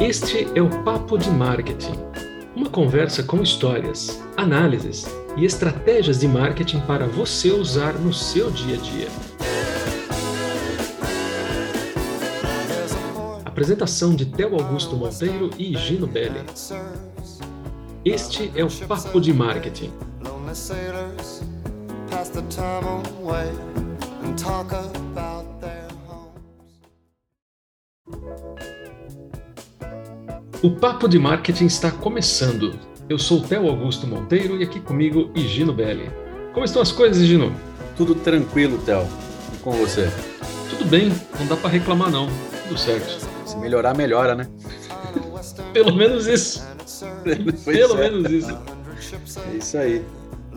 Este é o Papo de Marketing, uma conversa com histórias, análises e estratégias de marketing para você usar no seu dia a dia. Apresentação de Theo Augusto Monteiro e Gino Belli. Este é o Papo de Marketing. O Papo de Marketing está começando. Eu sou Theo Augusto Monteiro e aqui comigo Higino Belli. Como estão as coisas, Higino? Tudo tranquilo, Theo. E com você? Tudo bem, não dá para reclamar não. Tudo certo. Se melhorar, melhora, né? Pelo menos isso. Pelo é. menos isso. É isso aí.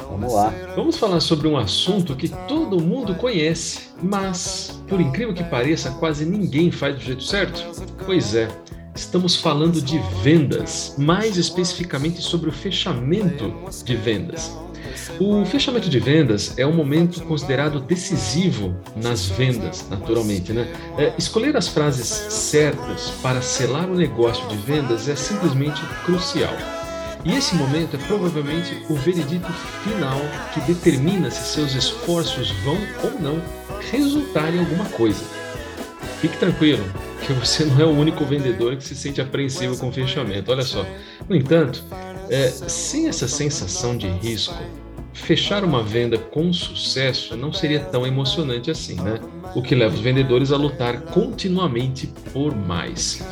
Vamos lá. Vamos falar sobre um assunto que todo mundo conhece, mas, por incrível que pareça, quase ninguém faz do jeito certo. Pois é, estamos falando de vendas, mais especificamente sobre o fechamento de vendas. O fechamento de vendas é um momento considerado decisivo nas vendas, naturalmente. Né? É, escolher as frases certas para selar o negócio de vendas é simplesmente crucial. E esse momento é provavelmente o veredito final que determina se seus esforços vão ou não resultar em alguma coisa. Fique tranquilo, que você não é o único vendedor que se sente apreensivo com o fechamento. Olha só. No entanto, é, sem essa sensação de risco, fechar uma venda com sucesso não seria tão emocionante assim, né? O que leva os vendedores a lutar continuamente por mais.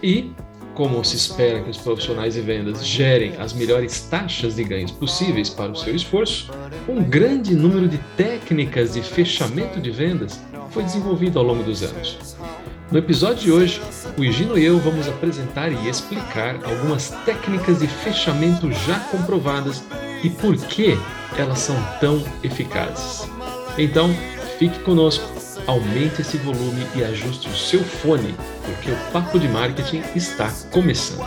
E, como se espera que os profissionais de vendas gerem as melhores taxas de ganhos possíveis para o seu esforço, um grande número de técnicas de fechamento de vendas foi desenvolvido ao longo dos anos. No episódio de hoje, o Higino e eu vamos apresentar e explicar algumas técnicas de fechamento já comprovadas e por que elas são tão eficazes. Então, fique conosco, aumente esse volume e ajuste o seu fone, porque o Papo de Marketing está começando.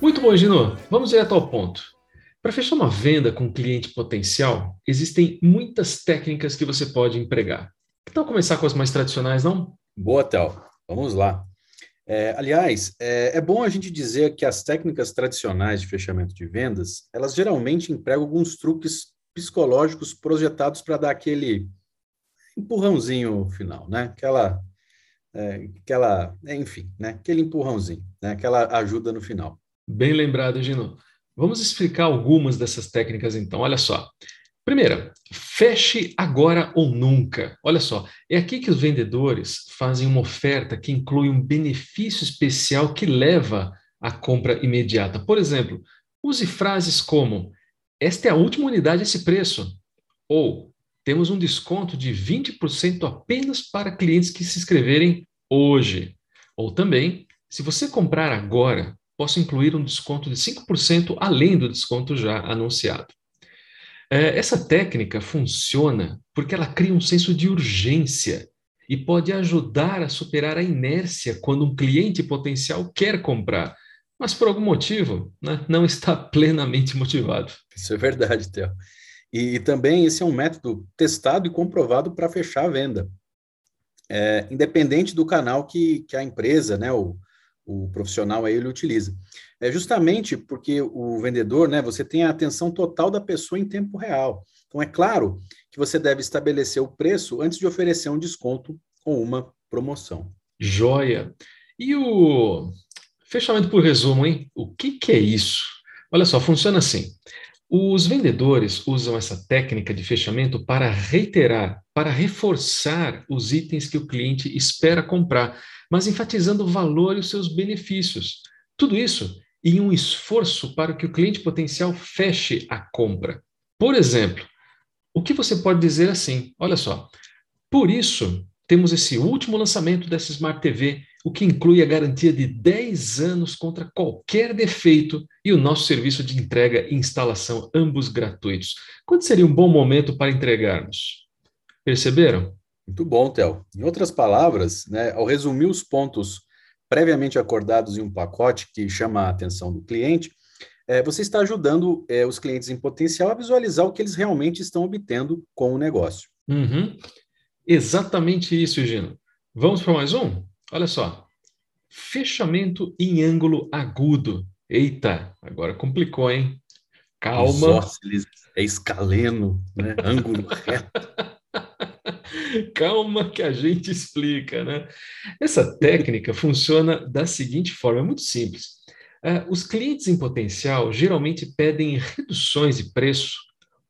Muito bom, Gino. Vamos direto ao ponto. Para fechar uma venda com um cliente potencial, existem muitas técnicas que você pode empregar. Então, começar com as mais tradicionais, não? Boa, Théo. Vamos lá. É, aliás, é, é, bom a gente dizer que as técnicas tradicionais de fechamento de vendas, elas geralmente empregam alguns truques psicológicos projetados para dar aquele empurrãozinho final, né? Aquela, é, aquela, enfim, né? Aquele empurrãozinho, né? Aquela ajuda no final. Bem lembrado, Gino. Vamos explicar algumas dessas técnicas então. Olha só. Primeira, feche agora ou nunca. Olha só, é aqui que os vendedores fazem uma oferta que inclui um benefício especial que leva à compra imediata. Por exemplo, use frases como: Esta é a última unidade a esse preço. Ou temos um desconto de 20% apenas para clientes que se inscreverem hoje. Ou também, se você comprar agora, posso incluir um desconto de 5% além do desconto já anunciado. É, essa técnica funciona porque ela cria um senso de urgência e pode ajudar a superar a inércia quando um cliente potencial quer comprar, mas por algum motivo né, não está plenamente motivado. Isso é verdade, Theo. E, e também esse é um método testado e comprovado para fechar a venda. É, independente do canal que, que a empresa, né, o profissional aí ele utiliza. É justamente porque o vendedor, né, você tem a atenção total da pessoa em tempo real. Então é claro que você deve estabelecer o preço antes de oferecer um desconto ou uma promoção. Joia. E o fechamento por resumo, hein? O que, que é isso? Olha só, funciona assim. Os vendedores usam essa técnica de fechamento para reiterar, para reforçar os itens que o cliente espera comprar mas enfatizando o valor e os seus benefícios. Tudo isso em um esforço para que o cliente potencial feche a compra. Por exemplo, o que você pode dizer assim? Olha só, por isso temos esse último lançamento dessa Smart TV, o que inclui a garantia de 10 anos contra qualquer defeito e o nosso serviço de entrega e instalação, ambos gratuitos. Quando seria um bom momento para entregarmos? Perceberam? Muito bom, Theo. Em outras palavras, né, ao resumir os pontos previamente acordados em um pacote que chama a atenção do cliente, é, você está ajudando é, os clientes em potencial a visualizar o que eles realmente estão obtendo com o negócio. Uhum. Exatamente isso, Gino. Vamos para mais um? Olha só. Fechamento em ângulo agudo. Eita, agora complicou, hein? Calma. Isósceles é escaleno, né? Ângulo reto. Calma que a gente explica, né? Essa técnica funciona da seguinte forma, é muito simples. Uh, os clientes em potencial geralmente pedem reduções de preço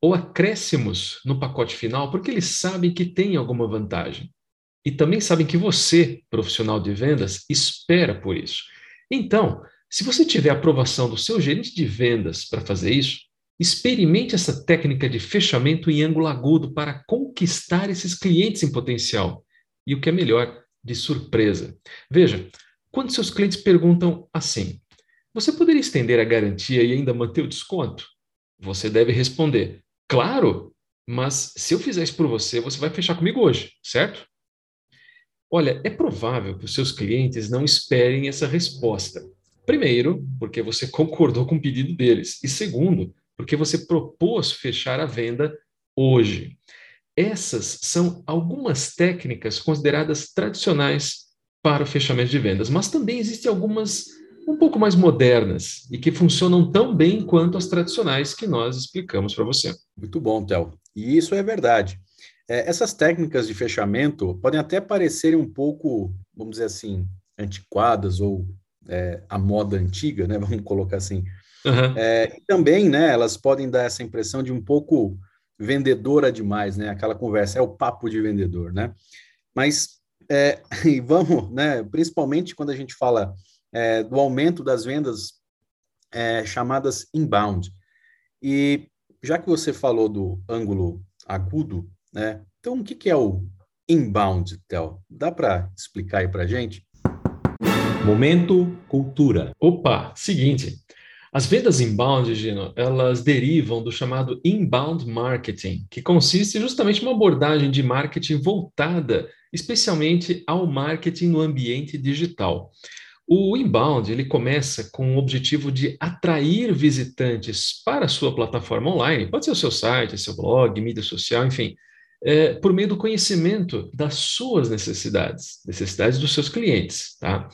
ou acréscimos no pacote final porque eles sabem que tem alguma vantagem. E também sabem que você, profissional de vendas, espera por isso. Então, se você tiver aprovação do seu gerente de vendas para fazer isso, experimente essa técnica de fechamento em ângulo agudo para conquistar esses clientes em potencial. E o que é melhor, de surpresa. Veja, quando seus clientes perguntam assim: Você poderia estender a garantia e ainda manter o desconto? Você deve responder: Claro, mas se eu fizer isso por você, você vai fechar comigo hoje, certo? Olha, é provável que os seus clientes não esperem essa resposta. Primeiro, porque você concordou com o pedido deles. E segundo, porque você propôs fechar a venda hoje. Essas são algumas técnicas consideradas tradicionais para o fechamento de vendas, mas também existem algumas um pouco mais modernas e que funcionam tão bem quanto as tradicionais que nós explicamos para você. Muito bom, Théo. E isso é verdade. É, essas técnicas de fechamento podem até parecerem um pouco, vamos dizer assim, antiquadas ou é, a moda antiga, né? Vamos colocar assim. Uhum. É, e também, né? Elas podem dar essa impressão de um pouco vendedora demais, né? Aquela conversa é o papo de vendedor, né? Mas é, e vamos, né? Principalmente quando a gente fala é, do aumento das vendas é, chamadas inbound. E já que você falou do ângulo agudo, né? Então, o que, que é o inbound, Tel? Dá para explicar aí para gente? Momento cultura. Opa, seguinte. As vendas inbound, Gino, elas derivam do chamado inbound marketing, que consiste justamente em uma abordagem de marketing voltada especialmente ao marketing no ambiente digital. O inbound ele começa com o objetivo de atrair visitantes para a sua plataforma online, pode ser o seu site, seu blog, mídia social, enfim, é, por meio do conhecimento das suas necessidades, necessidades dos seus clientes. Tá?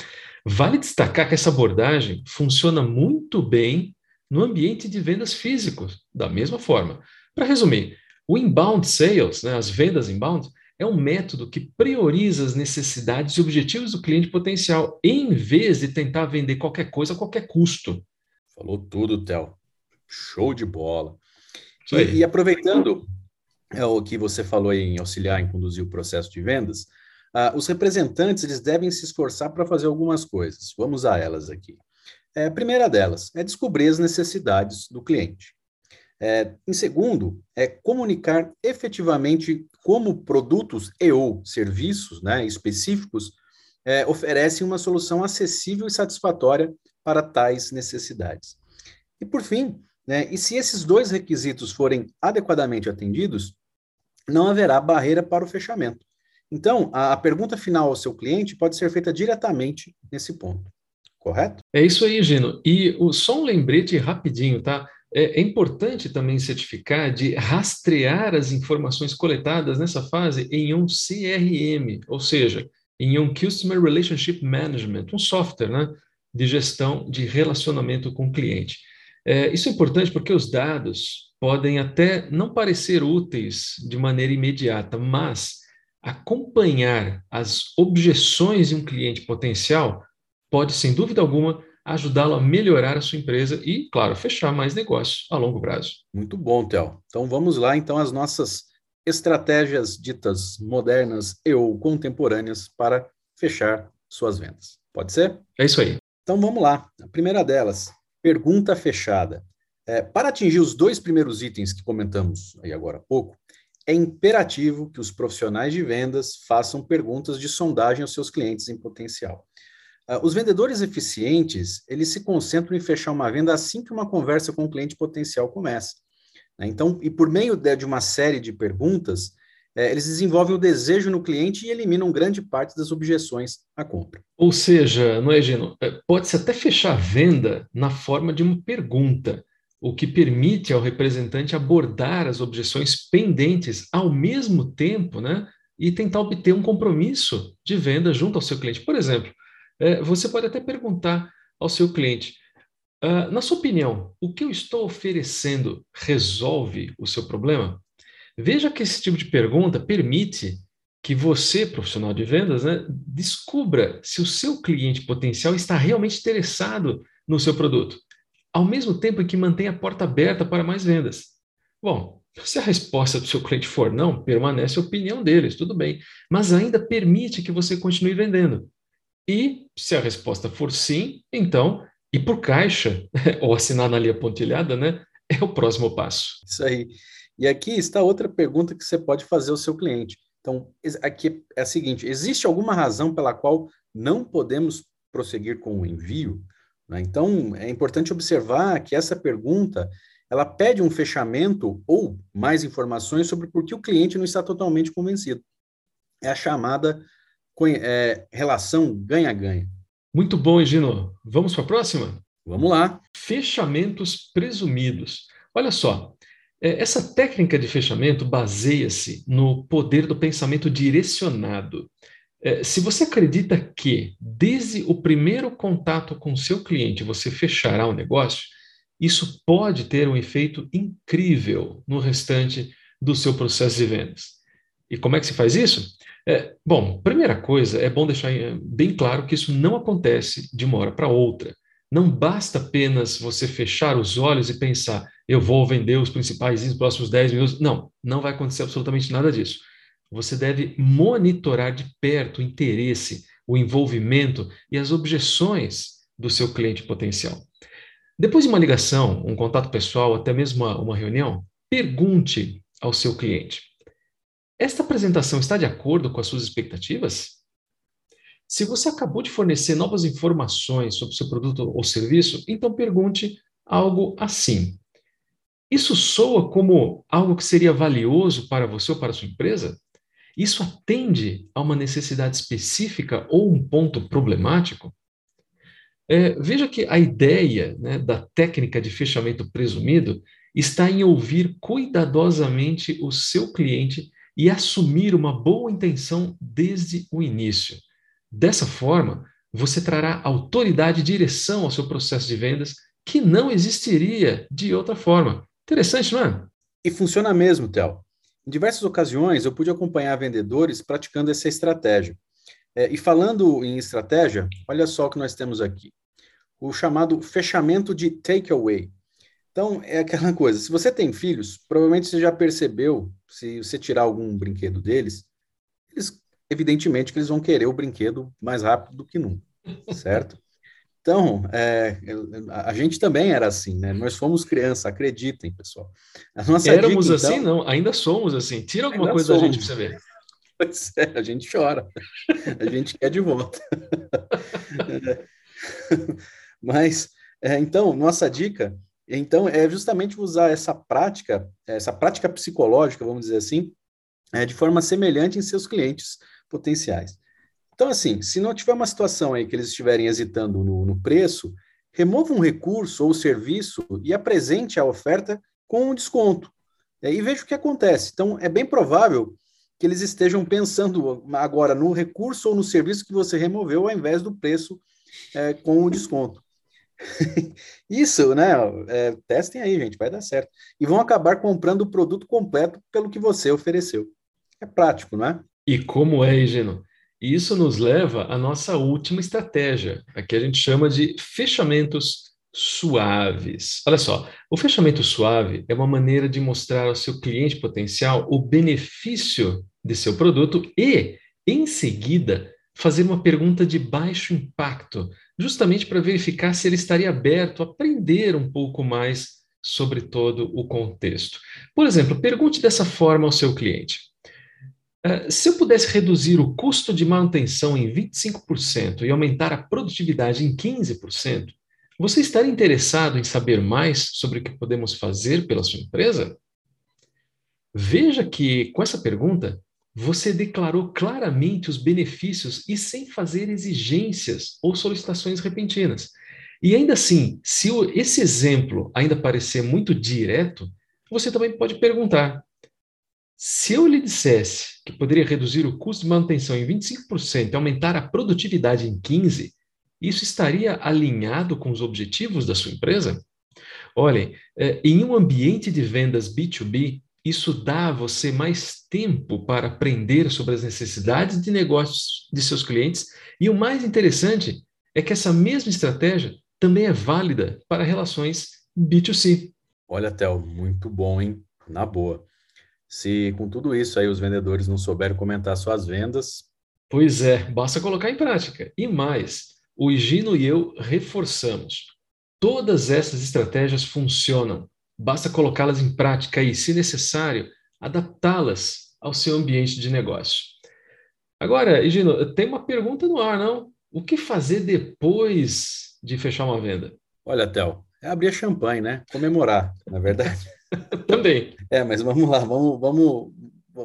Vale destacar que essa abordagem funciona muito bem no ambiente de vendas físicos, da mesma forma. Para resumir, o inbound sales, né, as vendas inbound, é um método que prioriza as necessidades e objetivos do cliente potencial, em vez de tentar vender qualquer coisa a qualquer custo. Falou tudo, Theo. Show de bola. E, e, aproveitando é o que você falou em auxiliar em conduzir o processo de vendas, uh, os representantes eles devem se esforçar para fazer algumas coisas. Vamos a elas aqui. É, a primeira delas é descobrir as necessidades do cliente. É, em segundo, é comunicar efetivamente como produtos e ou serviços né, específicos é, oferecem uma solução acessível e satisfatória para tais necessidades. E por fim, né? E se esses dois requisitos forem adequadamente atendidos, não haverá barreira para o fechamento. Então, a, a pergunta final ao seu cliente pode ser feita diretamente nesse ponto, correto? É isso aí, Gino. E o, só um lembrete rapidinho, tá? É, é importante também certificar de rastrear as informações coletadas nessa fase em um CRM, ou seja, em um Customer Relationship Management, um software né, de gestão de relacionamento com o cliente. É, isso é importante porque os dados podem até não parecer úteis de maneira imediata, mas acompanhar as objeções de um cliente potencial pode, sem dúvida alguma, ajudá-lo a melhorar a sua empresa e, claro, fechar mais negócios a longo prazo. Muito bom, Theo. Então vamos lá, então, as nossas estratégias ditas modernas e ou contemporâneas para fechar suas vendas. Pode ser? É isso aí. Então vamos lá. A primeira delas, Pergunta fechada. É, para atingir os dois primeiros itens que comentamos aí agora há pouco, é imperativo que os profissionais de vendas façam perguntas de sondagem aos seus clientes em potencial. Uh, os vendedores eficientes, eles se concentram em fechar uma venda assim que uma conversa com o cliente potencial começa. Né? Então, e por meio de, de uma série de perguntas, é, eles desenvolvem o desejo no cliente e eliminam grande parte das objeções à compra. Ou seja, não é, Gino? É, pode-se até fechar a venda na forma de uma pergunta, o que permite ao representante abordar as objeções pendentes ao mesmo tempo, né? E tentar obter um compromisso de venda junto ao seu cliente. Por exemplo, é, você pode até perguntar ao seu cliente: uh, na sua opinião, o que eu estou oferecendo resolve o seu problema? Veja que esse tipo de pergunta permite que você, profissional de vendas, né, descubra se o seu cliente potencial está realmente interessado no seu produto, ao mesmo tempo em que mantém a porta aberta para mais vendas. Bom, se a resposta do seu cliente for não, permanece a opinião deles, tudo bem, mas ainda permite que você continue vendendo. E se a resposta for sim, então ir por caixa ou assinar na linha pontilhada, né, é o próximo passo. Isso aí. E aqui está outra pergunta que você pode fazer ao seu cliente. Então, aqui é a seguinte: existe alguma razão pela qual não podemos prosseguir com o envio? Né? Então, é importante observar que essa pergunta ela pede um fechamento ou mais informações sobre por que o cliente não está totalmente convencido. É a chamada é, relação ganha-ganha. Muito bom, Egino. Vamos para a próxima? Vamos lá. Fechamentos presumidos. Olha só, é, essa técnica de fechamento baseia-se no poder do pensamento direcionado. É, se você acredita que, desde o primeiro contato com o seu cliente, você fechará o negócio, isso pode ter um efeito incrível no restante do seu processo de vendas. E como é que se faz isso? É, bom, primeira coisa, é bom deixar bem claro que isso não acontece de uma hora para outra. Não basta apenas você fechar os olhos e pensar, eu vou vender os principais nos próximos 10 minutos. Não, não vai acontecer absolutamente nada disso. Você deve monitorar de perto o interesse, o envolvimento e as objeções do seu cliente potencial. Depois de uma ligação, um contato pessoal, até mesmo uma, uma reunião, pergunte ao seu cliente: Esta apresentação está de acordo com as suas expectativas? Se você acabou de fornecer novas informações sobre seu produto ou serviço, então pergunte algo assim: isso soa como algo que seria valioso para você ou para sua empresa? Isso atende a uma necessidade específica ou um ponto problemático? É, veja que a ideia né, da técnica de fechamento presumido está em ouvir cuidadosamente o seu cliente e assumir uma boa intenção desde o início. Dessa forma, você trará autoridade e direção ao seu processo de vendas que não existiria de outra forma. Interessante, não é? E funciona mesmo, Theo. Em diversas ocasiões, eu pude acompanhar vendedores praticando essa estratégia. É, e falando em estratégia, olha só o que nós temos aqui: o chamado fechamento de takeaway. Então, é aquela coisa: se você tem filhos, provavelmente você já percebeu, se você tirar algum brinquedo deles, eles, evidentemente que eles vão querer o brinquedo mais rápido do que nunca, certo? Então, é, a gente também era assim, né? Nós fomos criança, acreditem, pessoal. Éramos dica, assim, então, não, ainda somos assim. Tira alguma coisa somos. da gente para você ver. Pois é, a gente chora. A gente quer de volta. Mas, é, então, nossa dica, então, é justamente usar essa prática, essa prática psicológica, vamos dizer assim, é, de forma semelhante em seus clientes potenciais. Então, assim, se não tiver uma situação aí que eles estiverem hesitando no, no preço, remova um recurso ou serviço e apresente a oferta com um desconto. E veja o que acontece. Então, é bem provável que eles estejam pensando agora no recurso ou no serviço que você removeu, ao invés do preço é, com o desconto. Isso, né? É, testem aí, gente, vai dar certo. E vão acabar comprando o produto completo pelo que você ofereceu. É prático, não é? E como é, Higino? E isso nos leva à nossa última estratégia, a que a gente chama de fechamentos suaves. Olha só, o fechamento suave é uma maneira de mostrar ao seu cliente potencial o benefício de seu produto e, em seguida, fazer uma pergunta de baixo impacto, justamente para verificar se ele estaria aberto a aprender um pouco mais sobre todo o contexto. Por exemplo, pergunte dessa forma ao seu cliente: se eu pudesse reduzir o custo de manutenção em 25% e aumentar a produtividade em 15%, você estaria interessado em saber mais sobre o que podemos fazer pela sua empresa? Veja que, com essa pergunta, você declarou claramente os benefícios e sem fazer exigências ou solicitações repentinas. E ainda assim, se esse exemplo ainda parecer muito direto, você também pode perguntar: se eu lhe dissesse que poderia reduzir o custo de manutenção em 25% e aumentar a produtividade em 15%, isso estaria alinhado com os objetivos da sua empresa? Olhem, é, em um ambiente de vendas B2B, isso dá a você mais tempo para aprender sobre as necessidades de negócios de seus clientes. E o mais interessante é que essa mesma estratégia também é válida para relações B2C. Olha, Théo, muito bom, hein? Na boa. Se com tudo isso aí os vendedores não souberem comentar suas vendas. Pois é, basta colocar em prática. E mais, o Higino e eu reforçamos. Todas essas estratégias funcionam. Basta colocá-las em prática e, se necessário, adaptá-las ao seu ambiente de negócio. Agora, Higino, tem uma pergunta no ar, não? O que fazer depois de fechar uma venda? Olha, Théo, é abrir a champanhe, né? Comemorar, na é verdade. Também. É, mas vamos lá, vamos, vamos,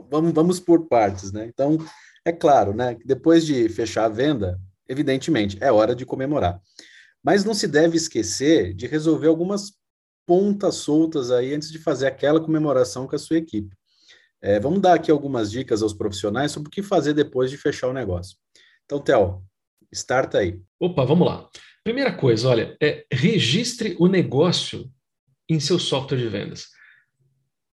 vamos, vamos por partes, né? Então, é claro, né? Depois de fechar a venda, evidentemente, é hora de comemorar. Mas não se deve esquecer de resolver algumas pontas soltas aí antes de fazer aquela comemoração com a sua equipe. É, vamos dar aqui algumas dicas aos profissionais sobre o que fazer depois de fechar o negócio. Então, Theo, starta aí. Opa, vamos lá. Primeira coisa, olha, é registre o negócio em seu software de vendas.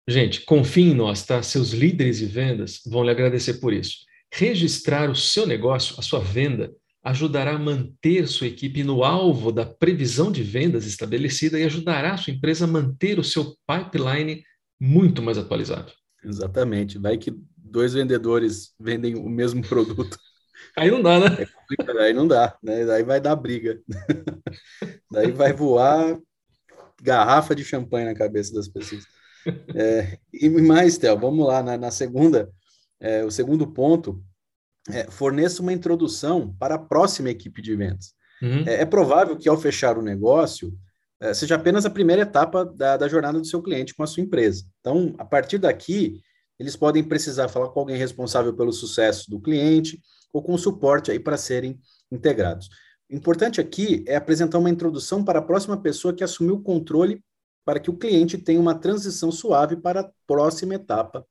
Gente, confie em nós, tá? Seus líderes de vendas vão lhe agradecer por isso. Registrar o seu negócio, a sua venda, ajudará a manter sua equipe no alvo da previsão de vendas estabelecida e ajudará a sua empresa a manter o seu pipeline muito mais atualizado. Exatamente. Vai que dois vendedores vendem o mesmo produto. Aí não dá, né? É aí não dá, né? Daí vai dar briga. Daí vai voar garrafa de champanhe na cabeça das pessoas. É, e mais, Théo, vamos lá, na, na segunda, é, o segundo ponto, é, forneça uma introdução para a próxima equipe de vendas. Uhum. É, é, provável que ao fechar o negócio, é, seja apenas a primeira etapa da, da jornada do seu cliente com a sua empresa. Então, a partir daqui, eles podem precisar falar com alguém responsável pelo sucesso do cliente ou com suporte aí para serem integrados. Importante aqui é apresentar uma introdução para a próxima pessoa que assumiu o controle para que o cliente tenha uma transição suave para a próxima etapa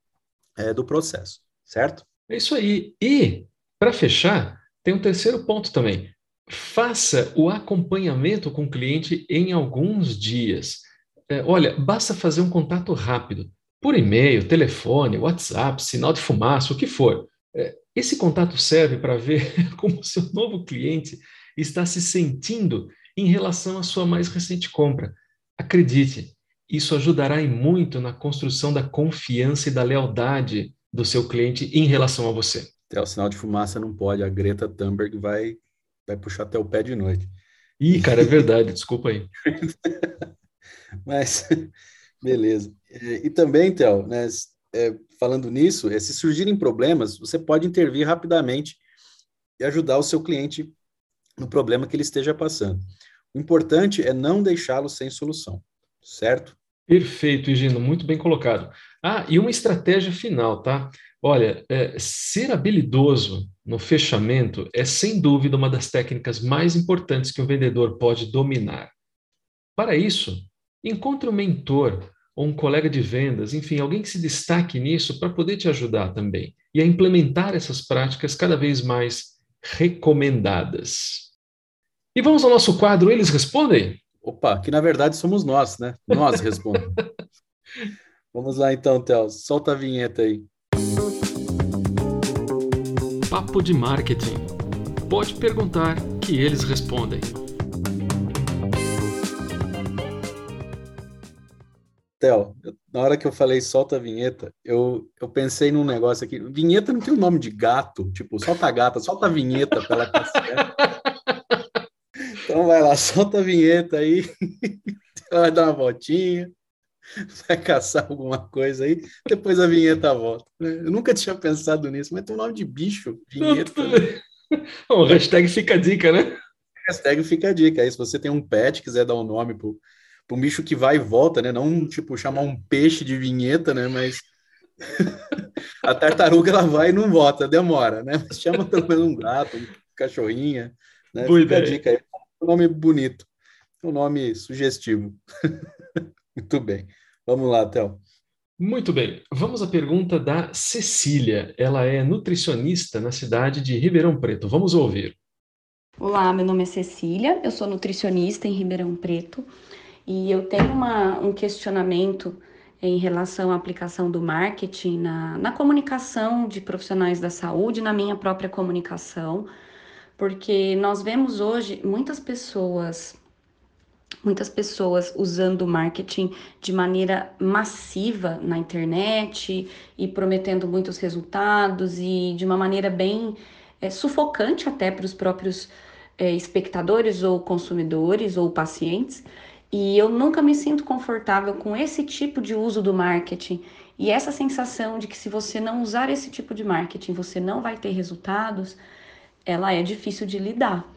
é, do processo, certo? É isso aí. E, para fechar, tem um terceiro ponto também. Faça o acompanhamento com o cliente em alguns dias. É, olha, basta fazer um contato rápido, por e-mail, telefone, WhatsApp, sinal de fumaça, o que for. É, esse contato serve para ver como o seu novo cliente está se sentindo em relação à sua mais recente compra. Acredite, isso ajudará em muito na construção da confiança e da lealdade do seu cliente em relação a você. Até o sinal de fumaça não pode, a Greta Thunberg vai, vai puxar até o pé de noite. Ih, cara, é verdade, desculpa aí. Mas, beleza. E, e também, Théo, né, é, falando nisso, é, se surgirem problemas, você pode intervir rapidamente e ajudar o seu cliente no problema que ele esteja passando. O importante é não deixá-lo sem solução certo? Perfeito, Higino, muito bem colocado. Ah, e uma estratégia final, tá? Olha, é, ser habilidoso no fechamento é sem dúvida uma das técnicas mais importantes que um vendedor pode dominar. Para isso, encontre um mentor ou um colega de vendas, enfim, alguém que se destaque nisso para poder te ajudar também e a implementar essas práticas cada vez mais recomendadas. E vamos ao nosso quadro Eles Respondem? Opa, que na verdade somos nós, né? Nós respondemos. Vamos lá então, Théo. Solta a vinheta aí. Papo de marketing. Pode perguntar que eles respondem. Theo, na hora que eu falei solta a vinheta, eu, eu pensei num negócio aqui. Vinheta não tem o nome de gato, tipo, solta a gata, solta a vinheta pela Então vai lá, solta a vinheta aí, vai dar uma voltinha, vai caçar alguma coisa aí, depois a vinheta volta. Eu nunca tinha pensado nisso, mas tem um nome de bicho, vinheta. Né? O hashtag fica a dica, né? Hashtag fica a dica. Aí se você tem um pet, quiser dar um nome pro um bicho que vai e volta, né? Não, tipo, chamar um peixe de vinheta, né? Mas a tartaruga, ela vai e não volta, demora, né? Mas chama pelo menos um gato, um cachorrinha, né? Boa Fica dica aí nome bonito. um nome sugestivo. Muito bem. Vamos lá, Théo. Muito bem. Vamos à pergunta da Cecília. Ela é nutricionista na cidade de Ribeirão Preto. Vamos ouvir. Olá, meu nome é Cecília, eu sou nutricionista em Ribeirão Preto e eu tenho uma, um questionamento em relação à aplicação do marketing na, na comunicação de profissionais da saúde, na minha própria comunicação, porque nós vemos hoje muitas pessoas muitas pessoas usando marketing de maneira massiva na internet e prometendo muitos resultados e de uma maneira bem é, sufocante até para os próprios é, espectadores ou consumidores ou pacientes. E eu nunca me sinto confortável com esse tipo de uso do marketing e essa sensação de que se você não usar esse tipo de marketing, você não vai ter resultados, ela é difícil de lidar.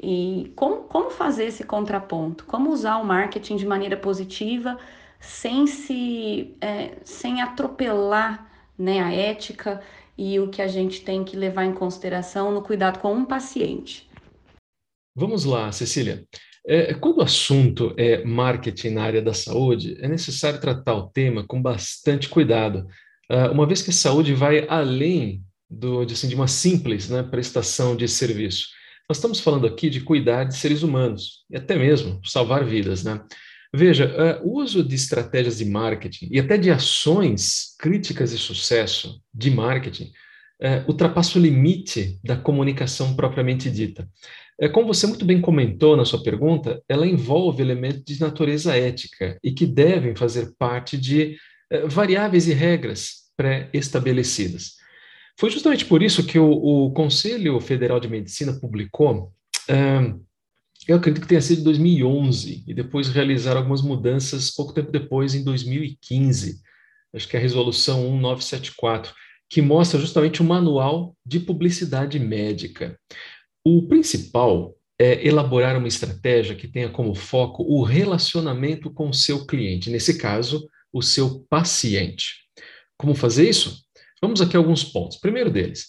E como, como fazer esse contraponto? Como usar o marketing de maneira positiva sem se é, sem atropelar né, a ética e o que a gente tem que levar em consideração no cuidado com um paciente? Vamos lá, Cecília. É, quando o assunto é marketing na área da saúde, é necessário tratar o tema com bastante cuidado, uh, uma vez que a saúde vai além do, de, assim, de uma simples né, prestação de serviço. Nós estamos falando aqui de cuidar de seres humanos e até mesmo salvar vidas. Né? Veja, uh, o uso de estratégias de marketing e até de ações críticas de sucesso de marketing uh, ultrapassa o limite da comunicação propriamente dita. É, como você muito bem comentou na sua pergunta, ela envolve elementos de natureza ética e que devem fazer parte de é, variáveis e regras pré-estabelecidas. Foi justamente por isso que o, o, Conselho Federal de Medicina publicou, é, eu acredito que tenha sido em 2011, e depois realizaram algumas mudanças pouco tempo depois, em 2015, acho que é a Resolução 1974, que mostra justamente o manual de publicidade médica. O principal é elaborar uma estratégia que tenha como foco o relacionamento com o seu cliente, nesse caso, o seu paciente. Como fazer isso? Vamos aqui a alguns pontos. Primeiro deles,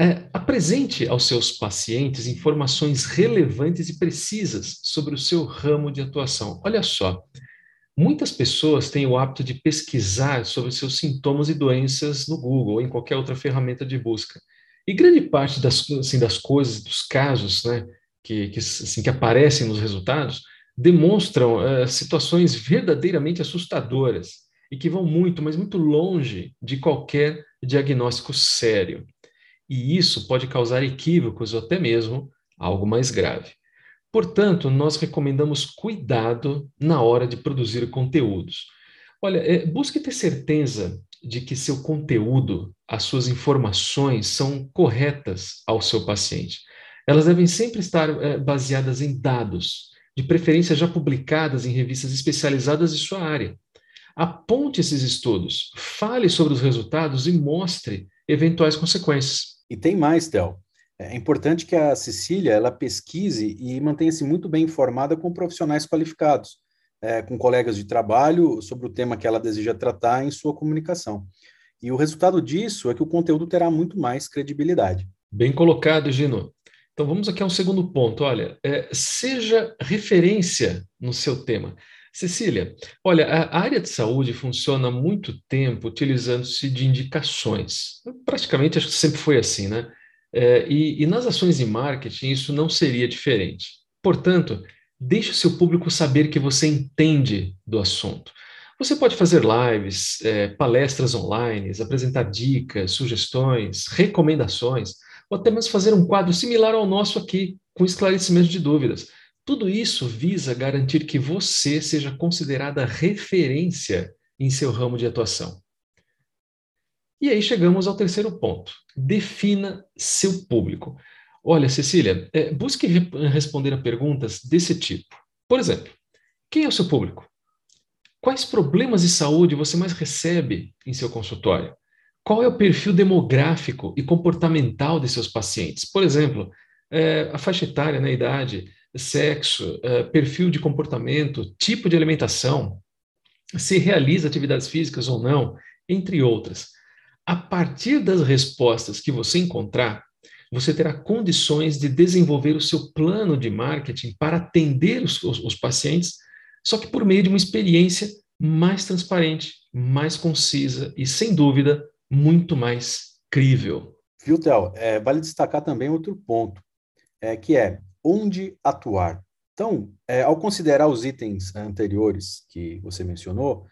é, apresente aos seus pacientes informações relevantes e precisas sobre o seu ramo de atuação. Olha só, muitas pessoas têm o hábito de pesquisar sobre seus sintomas e doenças no Google ou em qualquer outra ferramenta de busca. E grande parte das, assim, das coisas, dos casos né, que, que, assim, que aparecem nos resultados, demonstram uh, situações verdadeiramente assustadoras e que vão muito, mas muito longe de qualquer diagnóstico sério. E isso pode causar equívocos ou até mesmo algo mais grave. Portanto, nós recomendamos cuidado na hora de produzir conteúdos. Olha, é, busque ter certeza de que seu conteúdo, as suas informações são corretas ao seu paciente. Elas devem sempre estar é, baseadas em dados, de preferência já publicadas em revistas especializadas de sua área. Aponte esses estudos, fale sobre os resultados e mostre eventuais consequências. E tem mais, Tel. É importante que a Cecília ela pesquise e mantenha-se muito bem informada com profissionais qualificados é, com colegas de trabalho sobre o tema que ela deseja tratar em sua comunicação. E o resultado disso é que o conteúdo terá muito mais credibilidade. Bem colocado, Gino. Então vamos aqui a um segundo ponto. Olha, é, seja referência no seu tema. Cecília, olha, a área de saúde funciona há muito tempo utilizando-se de indicações. Praticamente acho que sempre foi assim, né? É, e, e nas ações de marketing isso não seria diferente. Portanto, Deixe o seu público saber que você entende do assunto. Você pode fazer lives, é, palestras online, apresentar dicas, sugestões, recomendações, ou até mesmo fazer um quadro similar ao nosso aqui, com esclarecimento de dúvidas. Tudo isso visa garantir que você seja considerada referência em seu ramo de atuação. E aí chegamos ao terceiro ponto: defina seu público. Olha, Cecília, é, busque re responder a perguntas desse tipo. Por exemplo, quem é o seu público? Quais problemas de saúde você mais recebe em seu consultório? Qual é o perfil demográfico e comportamental de seus pacientes? Por exemplo, é, a faixa etária, né, idade, sexo, é, perfil de comportamento, tipo de alimentação, se realiza atividades físicas ou não, entre outras. A partir das respostas que você encontrar, você terá condições de desenvolver o seu plano de marketing para atender os, os, os pacientes, só que por meio de uma experiência mais transparente, mais concisa e, sem dúvida, muito mais crível. Viu, Theo? É, vale destacar também outro ponto, é, que é onde atuar. Então, é, ao considerar os itens anteriores que você mencionou,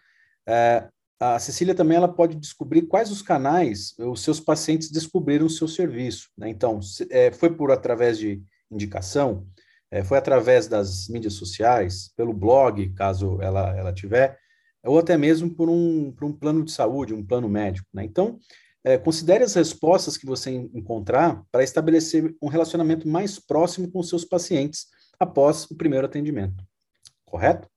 é, a Cecília também ela pode descobrir quais os canais os seus pacientes descobriram o seu serviço. Né? Então, se, é, foi por através de indicação, é, foi através das mídias sociais, pelo blog, caso ela, ela tiver, ou até mesmo por um, por um plano de saúde, um plano médico. Né? Então, é, considere as respostas que você encontrar para estabelecer um relacionamento mais próximo com os seus pacientes após o primeiro atendimento. Correto?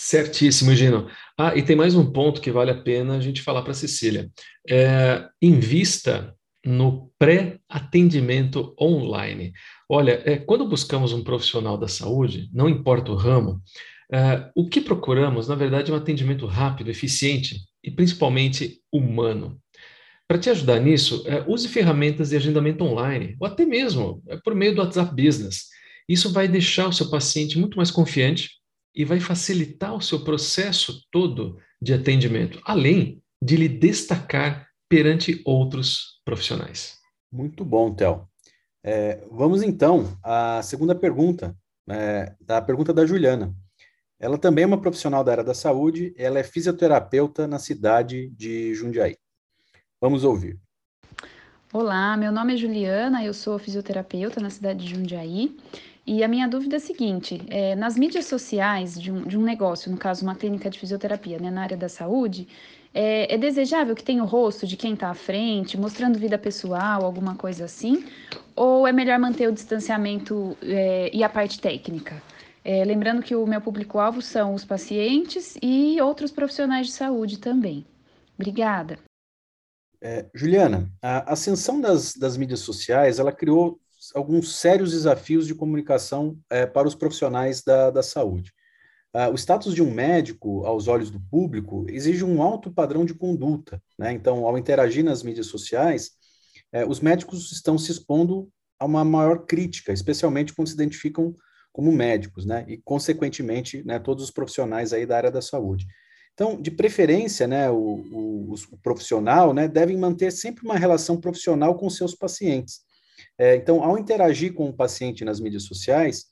Certíssimo, Gino. Ah, e tem mais um ponto que vale a pena a gente falar para a Cecília. É, invista no pré-atendimento online. Olha, é, quando buscamos um profissional da saúde, não importa o ramo, é, o que procuramos, na verdade, é um atendimento rápido, eficiente e principalmente humano. Para te ajudar nisso, é, use ferramentas de agendamento online, ou até mesmo é, por meio do WhatsApp Business. Isso vai deixar o seu paciente muito mais confiante e vai facilitar o seu processo todo de atendimento, além de lhe destacar perante outros profissionais. Muito bom, Theo. É, vamos então à segunda pergunta, é, da pergunta da Juliana. Ela também é uma profissional da área da saúde, ela é fisioterapeuta na cidade de Jundiaí. Vamos ouvir. Olá, meu nome é Juliana, eu sou fisioterapeuta na cidade de Jundiaí e a minha dúvida é a seguinte: é, nas mídias sociais de um, de um negócio, no caso uma clínica de fisioterapia, né, na área da saúde, é, é desejável que tenha o rosto de quem está à frente, mostrando vida pessoal, alguma coisa assim? Ou é melhor manter o distanciamento é, e a parte técnica? É, lembrando que o meu público-alvo são os pacientes e outros profissionais de saúde também. Obrigada. É, Juliana, a ascensão das, das mídias sociais, ela criou alguns sérios desafios de comunicação é, para os profissionais da, da saúde. Uh, o status de um médico, aos olhos do público, exige um alto padrão de conduta. Né? Então, ao interagir nas mídias sociais, é, os médicos estão se expondo a uma maior crítica, especialmente quando se identificam como médicos, né? E, consequentemente, né, todos os profissionais aí da área da saúde. Então, de preferência, né, o, o, o profissional né, deve manter sempre uma relação profissional com seus pacientes. É, então, ao interagir com o paciente nas mídias sociais,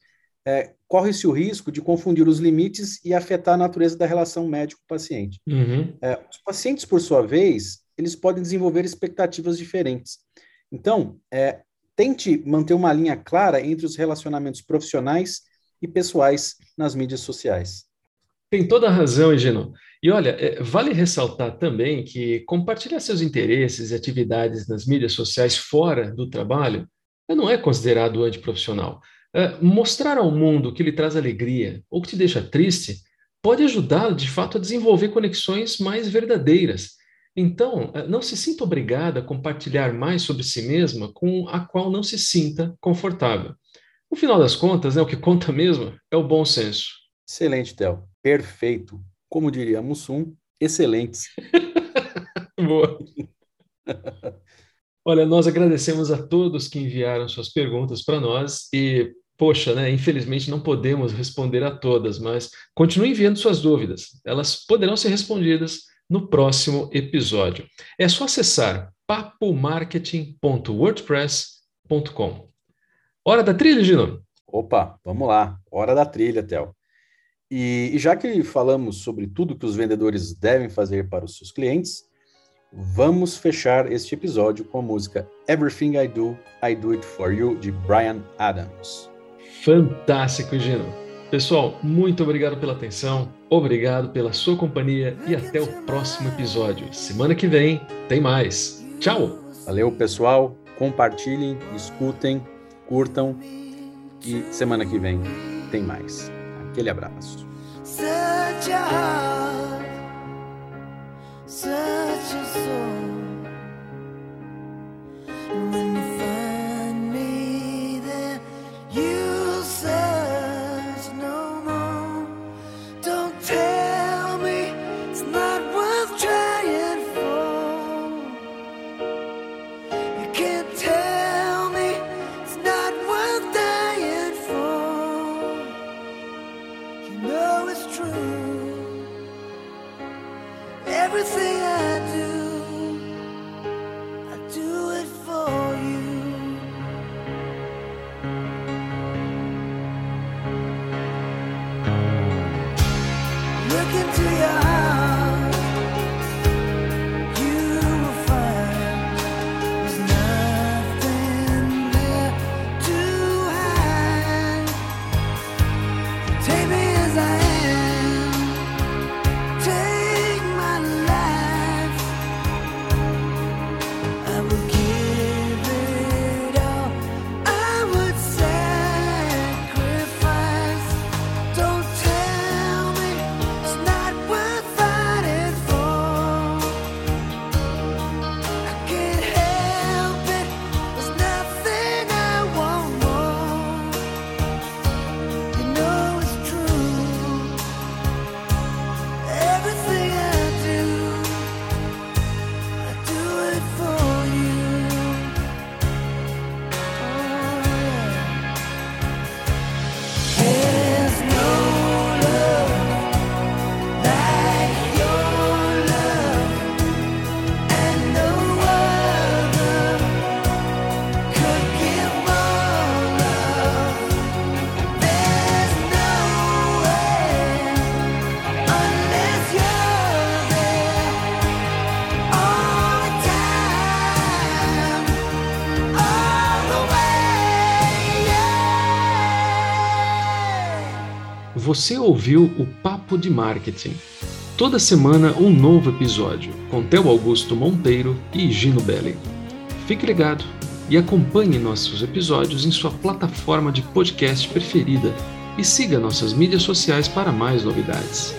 é, corre-se o risco de confundir os limites e afetar a natureza da relação médico-paciente. Uhum. É, os pacientes, por sua vez, eles podem desenvolver expectativas diferentes. Então, é, tente manter uma linha clara entre os relacionamentos profissionais e pessoais nas mídias sociais. Tem toda a razão, Egino. E olha, é, vale ressaltar também que compartilhar seus interesses e atividades nas mídias sociais fora do trabalho não é considerado antiprofissional. É, mostrar ao mundo que lhe traz alegria ou que te deixa triste pode ajudá-lo, de fato, a desenvolver conexões mais verdadeiras. Então, é, não se sinta obrigada a compartilhar mais sobre si mesma com a qual não se sinta confortável. No final das contas, né, o que conta mesmo é o bom senso. Excelente, Théo. Perfeito. Como diria Mussum, excelentes. Boa. Olha, nós agradecemos a todos que enviaram suas perguntas para nós e, poxa, né, infelizmente não podemos responder a todas, mas continue enviando suas dúvidas. Elas poderão ser respondidas no próximo episódio. É só acessar papomarketing.wordpress.com. Hora da trilha, Gino? Opa, vamos lá. Hora da trilha, Theo. E, e já que falamos sobre tudo que os vendedores devem fazer para os seus clientes, vamos fechar este episódio com a música Everything I Do, I Do It For You, de Brian Adams. Fantástico, Gino. Pessoal, muito obrigado pela atenção, obrigado pela sua companhia e até o próximo episódio. Semana que vem tem mais. Tchau! Valeu, pessoal. Compartilhem, escutem, curtam e semana que vem tem mais. Aquele abraço. touch your soul. And when you find me there, you search no more. Don't tell me it's not worth trying for. You can't tell me it's not worth dying for. You know it's true. Everything você ouviu o Papo de Marketing. Toda semana um novo episódio com Theo Augusto Monteiro e Gino Belli. Fique ligado e acompanhe nossos episódios em sua plataforma de podcast preferida e siga nossas mídias sociais para mais novidades.